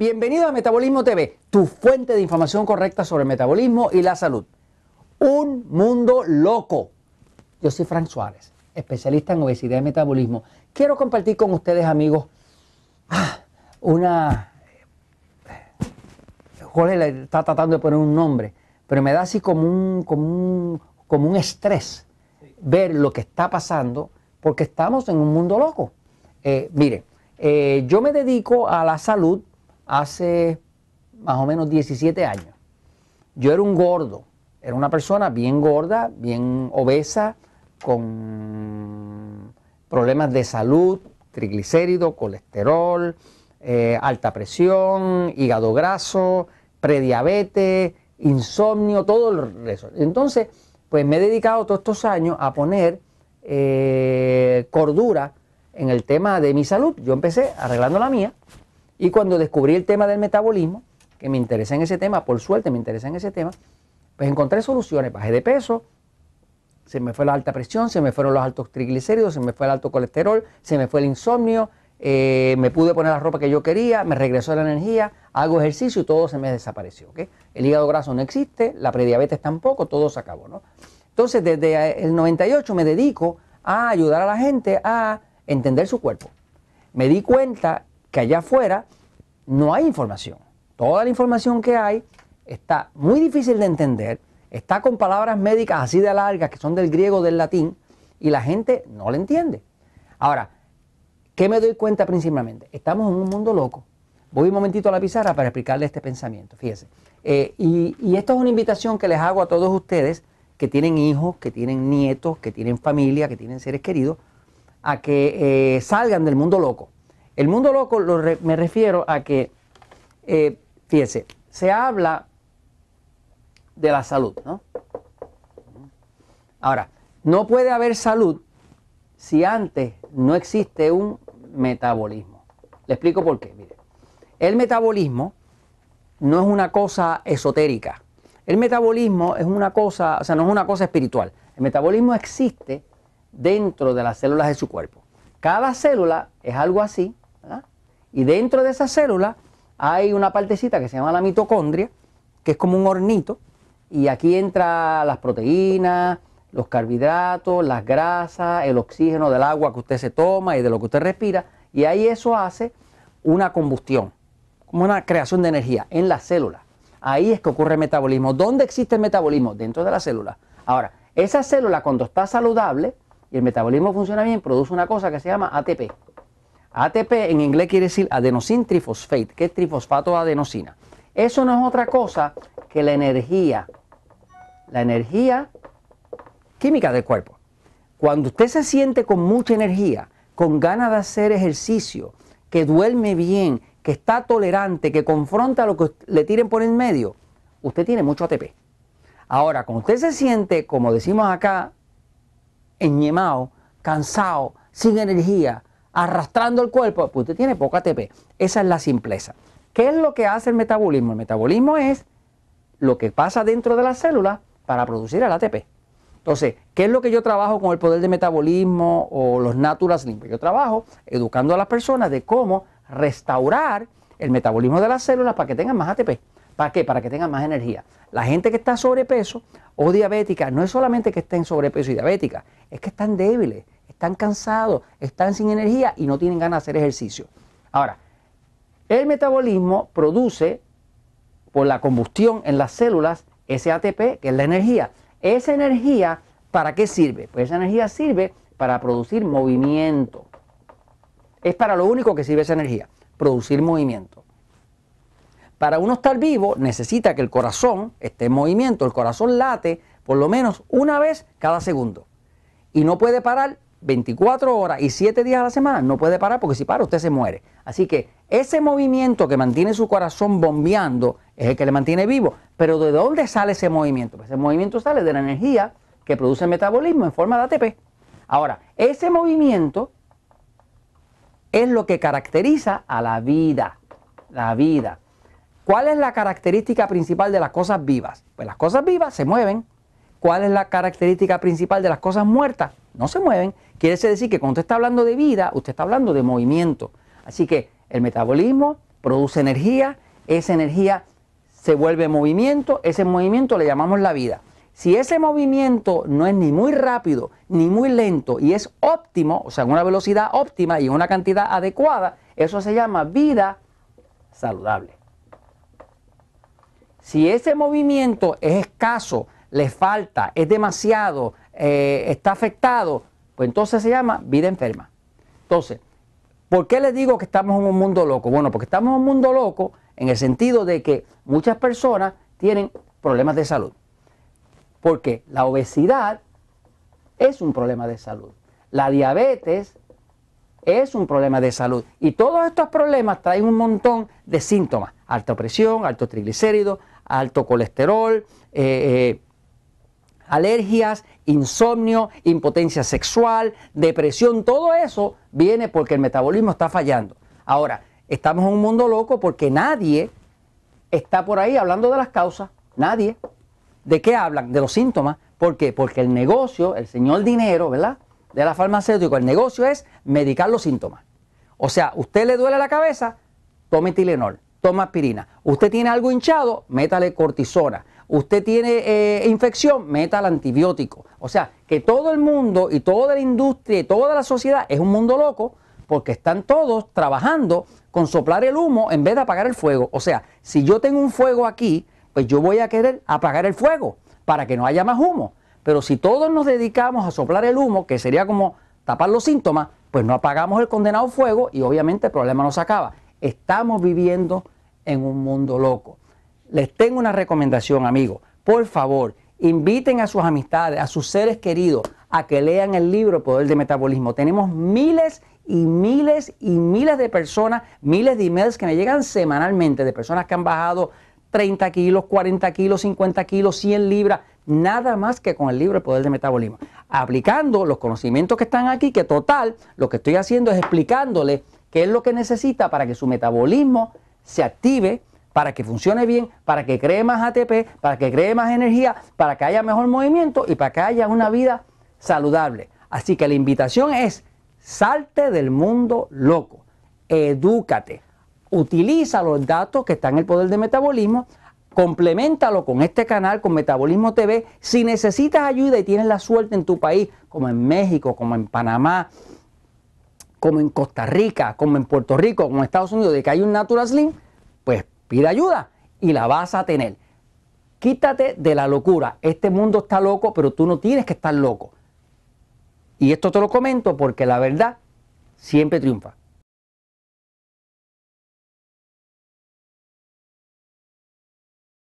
Bienvenido a Metabolismo TV, tu fuente de información correcta sobre el metabolismo y la salud. Un mundo loco. Yo soy Frank Suárez, especialista en obesidad y metabolismo. Quiero compartir con ustedes, amigos, ah, una... Jorge le está tratando de poner un nombre, pero me da así como un, como un, como un estrés ver lo que está pasando porque estamos en un mundo loco. Eh, mire, eh, yo me dedico a la salud hace más o menos 17 años. Yo era un gordo, era una persona bien gorda, bien obesa, con problemas de salud, triglicéridos, colesterol, eh, alta presión, hígado graso, prediabetes, insomnio, todo eso. Entonces, pues me he dedicado todos estos años a poner eh, cordura en el tema de mi salud. Yo empecé arreglando la mía y cuando descubrí el tema del metabolismo, que me interesa en ese tema, por suerte me interesa en ese tema, pues encontré soluciones, bajé de peso, se me fue la alta presión, se me fueron los altos triglicéridos, se me fue el alto colesterol, se me fue el insomnio, eh, me pude poner la ropa que yo quería, me regresó la energía, hago ejercicio y todo se me desapareció. El hígado graso no existe, la prediabetes tampoco, todo se acabó. ¿no? Entonces, desde el 98 me dedico a ayudar a la gente a entender su cuerpo. Me di cuenta que allá afuera no hay información. Toda la información que hay está muy difícil de entender, está con palabras médicas así de largas que son del griego, del latín, y la gente no la entiende. Ahora, ¿qué me doy cuenta principalmente? Estamos en un mundo loco. Voy un momentito a la pizarra para explicarle este pensamiento, fíjese. Eh, y, esto es una invitación que les hago a todos ustedes que tienen hijos, que tienen nietos, que tienen familia, que tienen seres queridos, a que eh, salgan del mundo loco. El mundo loco me refiero a que, eh, fíjese, se habla de la salud, ¿no? Ahora, no puede haber salud si antes no existe un metabolismo. Le explico por qué. Mire, el metabolismo no es una cosa esotérica. El metabolismo es una cosa, o sea, no es una cosa espiritual. El metabolismo existe dentro de las células de su cuerpo. Cada célula es algo así, y dentro de esa célula hay una partecita que se llama la mitocondria, que es como un hornito, y aquí entra las proteínas, los carbohidratos, las grasas, el oxígeno del agua que usted se toma y de lo que usted respira, y ahí eso hace una combustión, como una creación de energía en la célula. Ahí es que ocurre el metabolismo. ¿Dónde existe el metabolismo? Dentro de la célula. Ahora, esa célula cuando está saludable y el metabolismo funciona bien, produce una cosa que se llama ATP. ATP en inglés quiere decir adenosine trifosfate, que es trifosfato de adenosina. Eso no es otra cosa que la energía, la energía química del cuerpo. Cuando usted se siente con mucha energía, con ganas de hacer ejercicio, que duerme bien, que está tolerante, que confronta lo que le tiren por el medio, usted tiene mucho ATP. Ahora, cuando usted se siente, como decimos acá, enñemado, cansado, sin energía, arrastrando el cuerpo, pues usted tiene poca ATP. Esa es la simpleza. ¿Qué es lo que hace el metabolismo? El metabolismo es lo que pasa dentro de la célula para producir el ATP. Entonces, ¿qué es lo que yo trabajo con el poder de metabolismo o los Natural Slim? Yo trabajo educando a las personas de cómo restaurar el metabolismo de las células para que tengan más ATP. ¿Para qué? Para que tengan más energía. La gente que está sobrepeso o diabética no es solamente que estén sobrepeso y diabética, es que están débiles, están cansados, están sin energía y no tienen ganas de hacer ejercicio. Ahora, el metabolismo produce por la combustión en las células ese ATP, que es la energía. Esa energía, ¿para qué sirve? Pues esa energía sirve para producir movimiento. Es para lo único que sirve esa energía, producir movimiento. Para uno estar vivo necesita que el corazón esté en movimiento. El corazón late por lo menos una vez cada segundo. Y no puede parar 24 horas y 7 días a la semana, no puede parar porque si para usted se muere. Así que ese movimiento que mantiene su corazón bombeando es el que le mantiene vivo. Pero ¿de dónde sale ese movimiento? Pues ese movimiento sale de la energía que produce el metabolismo en forma de ATP. Ahora, ese movimiento es lo que caracteriza a la vida. La vida. ¿Cuál es la característica principal de las cosas vivas? Pues las cosas vivas se mueven. ¿Cuál es la característica principal de las cosas muertas? No se mueven. Quiere decir que cuando usted está hablando de vida, usted está hablando de movimiento. Así que el metabolismo produce energía, esa energía se vuelve movimiento, ese movimiento le llamamos la vida. Si ese movimiento no es ni muy rápido ni muy lento y es óptimo, o sea, en una velocidad óptima y en una cantidad adecuada, eso se llama vida saludable. Si ese movimiento es escaso, le falta, es demasiado, eh, está afectado, pues entonces se llama vida enferma. Entonces, ¿por qué les digo que estamos en un mundo loco? Bueno, porque estamos en un mundo loco en el sentido de que muchas personas tienen problemas de salud. Porque la obesidad es un problema de salud. La diabetes es un problema de salud. Y todos estos problemas traen un montón de síntomas. Alta presión, alto triglicéridos, alto colesterol, eh, eh, alergias, insomnio, impotencia sexual, depresión. Todo eso viene porque el metabolismo está fallando. Ahora, estamos en un mundo loco porque nadie está por ahí hablando de las causas. Nadie. ¿De qué hablan? De los síntomas. ¿Por qué? Porque el negocio, el señor dinero, ¿verdad? De la farmacéutica, el negocio es medicar los síntomas. O sea, usted le duele la cabeza, tome Tilenol, toma aspirina. Usted tiene algo hinchado, métale cortisona. Usted tiene eh, infección, métale antibiótico. O sea, que todo el mundo y toda la industria y toda la sociedad es un mundo loco porque están todos trabajando con soplar el humo en vez de apagar el fuego. O sea, si yo tengo un fuego aquí, pues yo voy a querer apagar el fuego para que no haya más humo. Pero si todos nos dedicamos a soplar el humo, que sería como tapar los síntomas, pues no apagamos el condenado fuego y obviamente el problema no se acaba. Estamos viviendo en un mundo loco. Les tengo una recomendación, amigos. Por favor, inviten a sus amistades, a sus seres queridos, a que lean el libro Poder de Metabolismo. Tenemos miles y miles y miles de personas, miles de emails que me llegan semanalmente de personas que han bajado 30 kilos, 40 kilos, 50 kilos, 100 libras, nada más que con el libro El Poder de Metabolismo. Aplicando los conocimientos que están aquí, que total, lo que estoy haciendo es explicándole qué es lo que necesita para que su metabolismo se active, para que funcione bien, para que cree más ATP, para que cree más energía, para que haya mejor movimiento y para que haya una vida saludable. Así que la invitación es, salte del mundo loco, edúcate, utiliza los datos que están en el poder de metabolismo, complementalo con este canal, con Metabolismo TV. Si necesitas ayuda y tienes la suerte en tu país, como en México, como en Panamá, como en Costa Rica, como en Puerto Rico, como en Estados Unidos, de que hay un Natural Slim, pues pide ayuda y la vas a tener. Quítate de la locura. Este mundo está loco, pero tú no tienes que estar loco. Y esto te lo comento porque la verdad siempre triunfa.